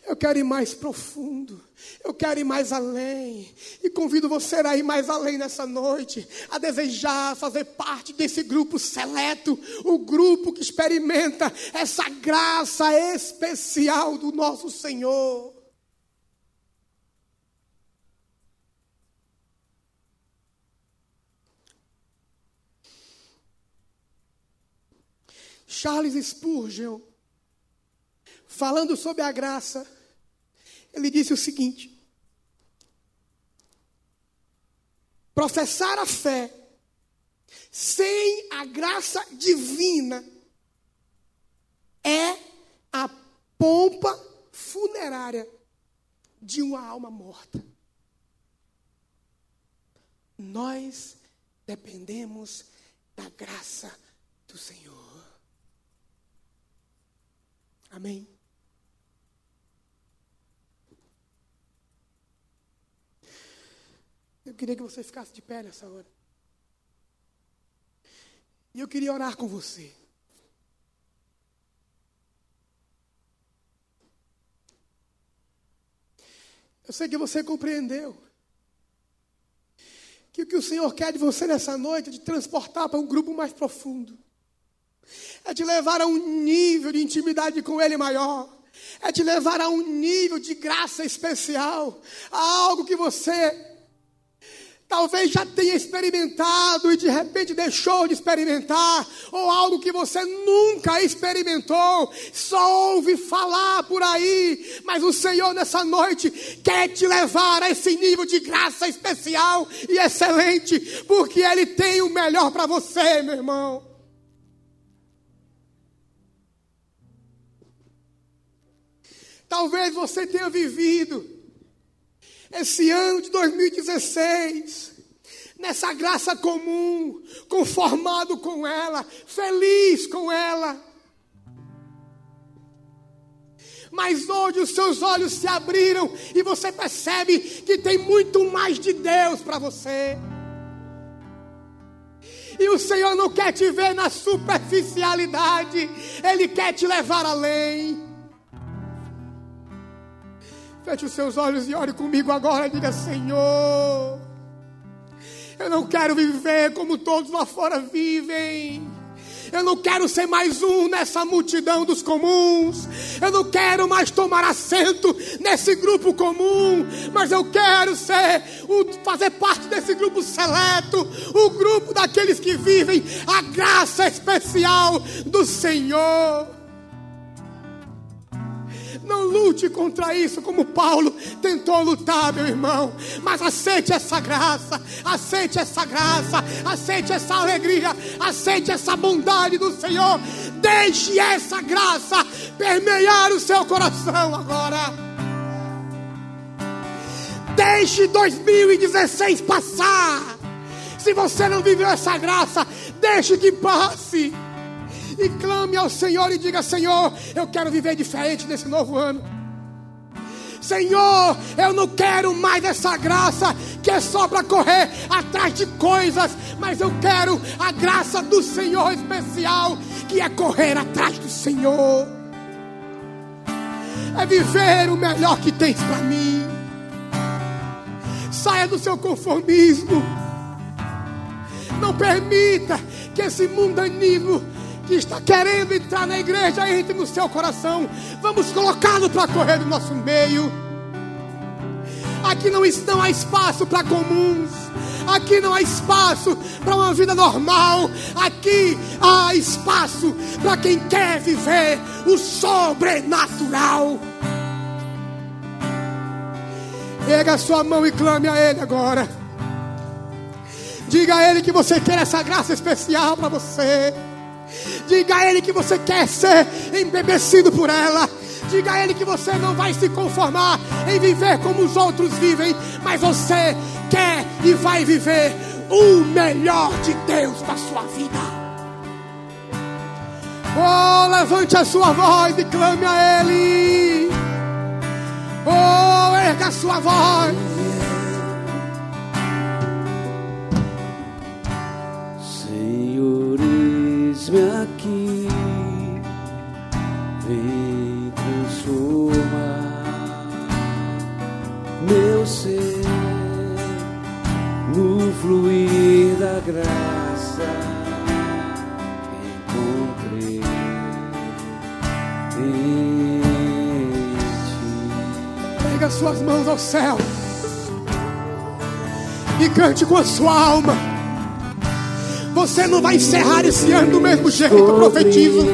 Eu quero ir mais profundo. Eu quero ir mais além. E convido você a ir mais além nessa noite. A desejar fazer parte desse grupo seleto. O grupo que experimenta essa graça especial do nosso Senhor. Charles Spurgeon falando sobre a graça, ele disse o seguinte: professar a fé sem a graça divina é a pompa funerária de uma alma morta. Nós dependemos da graça do Senhor. Amém. Eu queria que você ficasse de pé nessa hora. E eu queria orar com você. Eu sei que você compreendeu que o que o Senhor quer de você nessa noite é te transportar para um grupo mais profundo, é te levar a um nível de intimidade com Ele maior, é te levar a um nível de graça especial, a algo que você talvez já tenha experimentado e de repente deixou de experimentar, ou algo que você nunca experimentou, só ouve falar por aí, mas o Senhor nessa noite quer te levar a esse nível de graça especial e excelente, porque Ele tem o melhor para você, meu irmão. Talvez você tenha vivido esse ano de 2016, nessa graça comum, conformado com ela, feliz com ela. Mas hoje os seus olhos se abriram e você percebe que tem muito mais de Deus para você. E o Senhor não quer te ver na superficialidade, Ele quer te levar além. Feche os seus olhos e ore comigo agora. Diga: Senhor, eu não quero viver como todos lá fora vivem. Eu não quero ser mais um nessa multidão dos comuns. Eu não quero mais tomar assento nesse grupo comum. Mas eu quero ser, fazer parte desse grupo seleto o grupo daqueles que vivem a graça especial do Senhor. Não lute contra isso como Paulo tentou lutar, meu irmão. Mas aceite essa graça, aceite essa graça, aceite essa alegria, aceite essa bondade do Senhor. Deixe essa graça permear o seu coração agora. Deixe 2016 passar. Se você não viveu essa graça, deixe que passe e clame ao Senhor e diga: Senhor, eu quero viver diferente nesse novo ano. Senhor, eu não quero mais essa graça que é só para correr atrás de coisas, mas eu quero a graça do Senhor especial, que é correr atrás do Senhor, é viver o melhor que tens para mim. Saia do seu conformismo, não permita que esse mundanismo que está querendo entrar na igreja, entre no seu coração. Vamos colocá-lo para correr no nosso meio. Aqui não, não há espaço para comuns. Aqui não há espaço para uma vida normal. Aqui há espaço para quem quer viver o sobrenatural. Pega a sua mão e clame a Ele agora. Diga a Ele que você quer essa graça especial para você. Diga a Ele que você quer ser embebecido por ela. Diga a Ele que você não vai se conformar em viver como os outros vivem, mas você quer e vai viver o melhor de Deus na sua vida. Oh, levante a sua voz e clame a Ele. Oh, erga a sua voz. Eis-me aqui, vem transformar meu ser no fluir da graça. Encontrei em ti. Pega suas mãos ao céu e cante com a sua alma. Você não vai encerrar esse ano do mesmo jeito, eu profetizo.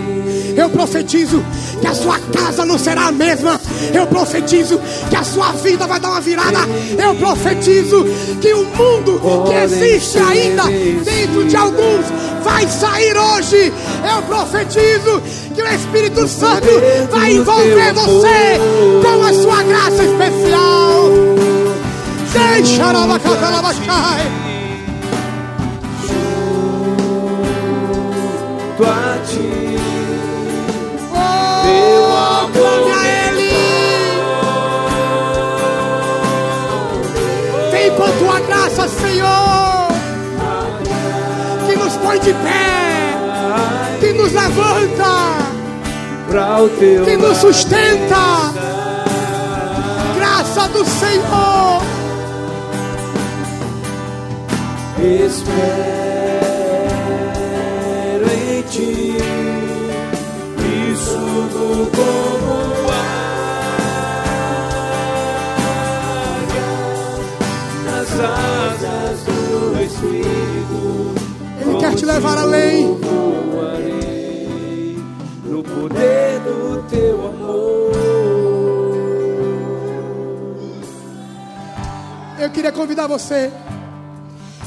Eu profetizo que a sua casa não será a mesma. Eu profetizo que a sua vida vai dar uma virada. Eu profetizo que o mundo que existe ainda dentro de alguns vai sair hoje. Eu profetizo que o Espírito Santo vai envolver você com a sua graça especial. Deixa a clame a Ele. Vem com tua graça, Senhor, que nos põe de pé, que nos levanta, que nos sustenta. Graça do Senhor. Espero em ti e subo quer te levar além. No poder do teu amor. Eu queria convidar você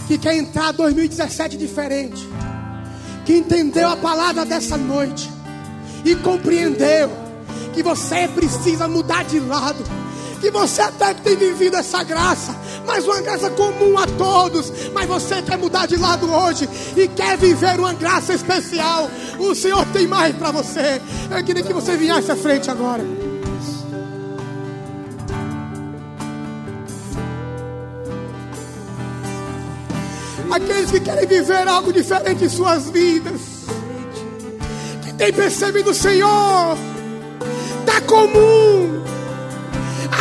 que quer entrar 2017 diferente, que entendeu a palavra dessa noite e compreendeu que você precisa mudar de lado, que você até tem vivido essa graça, mas uma graça comum a todos, mas você quer mudar de lado hoje e quer viver uma graça especial. O Senhor tem mais para você. Eu queria que você viesse à frente agora. Aqueles que querem viver algo diferente em suas vidas, que têm percebido o Senhor, está comum.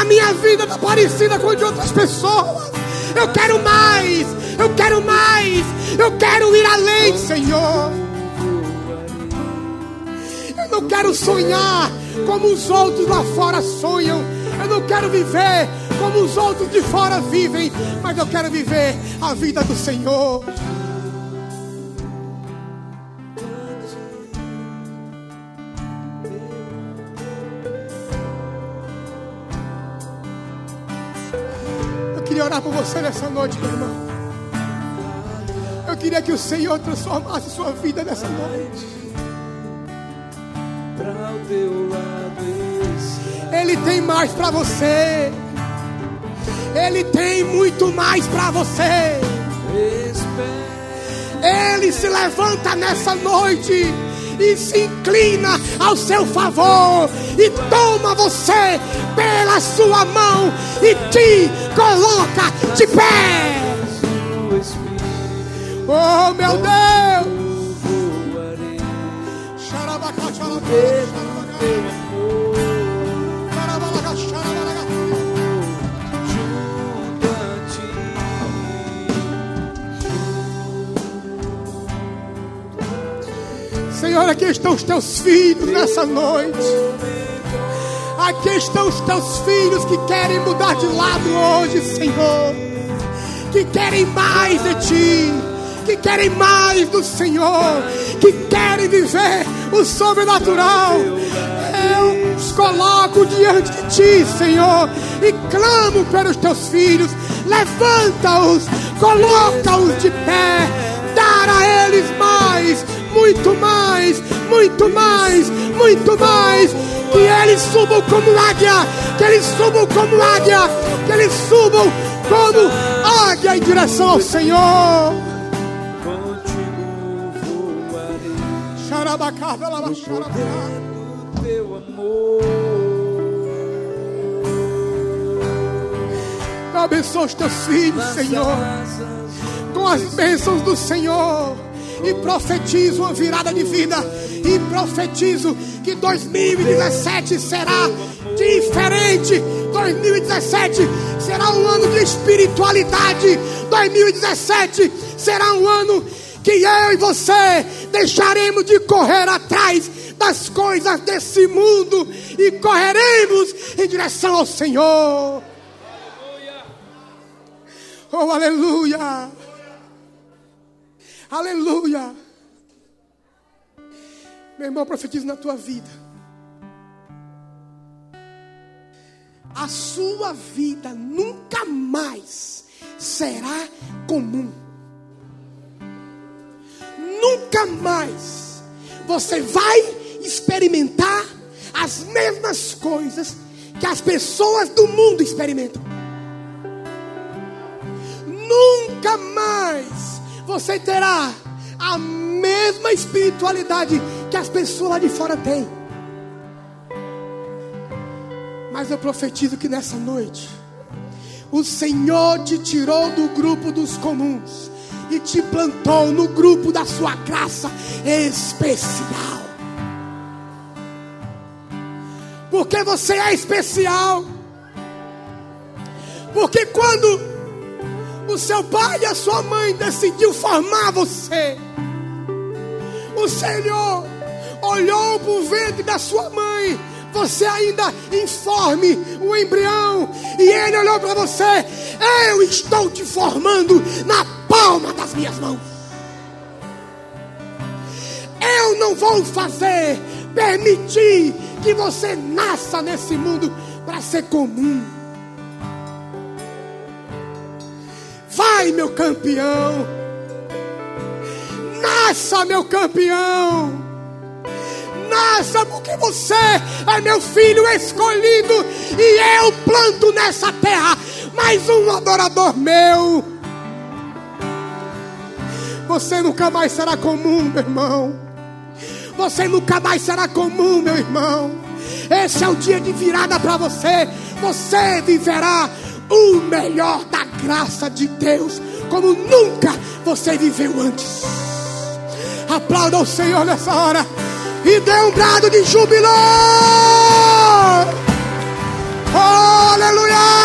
A minha vida está parecida com a de outras pessoas. Eu quero mais, eu quero mais, eu quero ir além, Senhor. Eu não quero sonhar como os outros lá fora sonham. Eu não quero viver como os outros de fora vivem, mas eu quero viver a vida do Senhor. Por você nessa noite, meu irmão. Eu queria que o Senhor transformasse sua vida nessa noite. Ele tem mais para você. Ele tem muito mais para você. Ele se levanta nessa noite e se inclina ao seu favor e toma você pela sua mão e te coloca de pé. Oh meu Deus! voarei Xarabacá, xarabacá, teu xarabacá. Senhor, aqui estão os teus filhos nessa noite. Aqui estão os teus filhos que querem mudar de lado hoje, Senhor. Que querem mais de ti. Que querem mais do Senhor. Que querem viver o sobrenatural. Eu os coloco diante de ti, Senhor. E clamo pelos teus filhos. Levanta-os. Coloca-os de pé. Dar a eles mais muito mais, muito mais, muito mais. Que eles subam como águia, que eles subam como águia, que eles subam como águia em direção ao Senhor. Contigo voarei Xarabacaba, lava, no xarabacaba. poder do teu amor. Abençoa os teus filhos, Senhor. com as bênçãos do Senhor. E profetizo uma virada de vida. E profetizo que 2017 será diferente. 2017 será um ano de espiritualidade. 2017 será um ano que eu e você deixaremos de correr atrás das coisas desse mundo e correremos em direção ao Senhor. Oh, aleluia! Aleluia! Meu irmão, profetizo na tua vida. A sua vida nunca mais será comum. Nunca mais você vai experimentar as mesmas coisas que as pessoas do mundo experimentam. Nunca mais você terá a mesma espiritualidade que as pessoas lá de fora têm. Mas eu profetizo que nessa noite, o Senhor te tirou do grupo dos comuns e te plantou no grupo da sua graça especial. Porque você é especial. Porque quando o seu pai e a sua mãe decidiu formar você. O Senhor olhou para o ventre da sua mãe, você ainda informe, o embrião, e ele olhou para você: Eu estou te formando na palma das minhas mãos. Eu não vou fazer, permitir que você nasça nesse mundo para ser comum. Vai, meu campeão. Nasça, meu campeão. Nasça, porque você é meu filho escolhido. E eu planto nessa terra mais um adorador meu. Você nunca mais será comum, meu irmão. Você nunca mais será comum, meu irmão. Esse é o dia de virada para você. Você viverá o melhor da graça de Deus, como nunca você viveu antes. Aplauda o Senhor nessa hora e dê um brado de júbilo! Aleluia!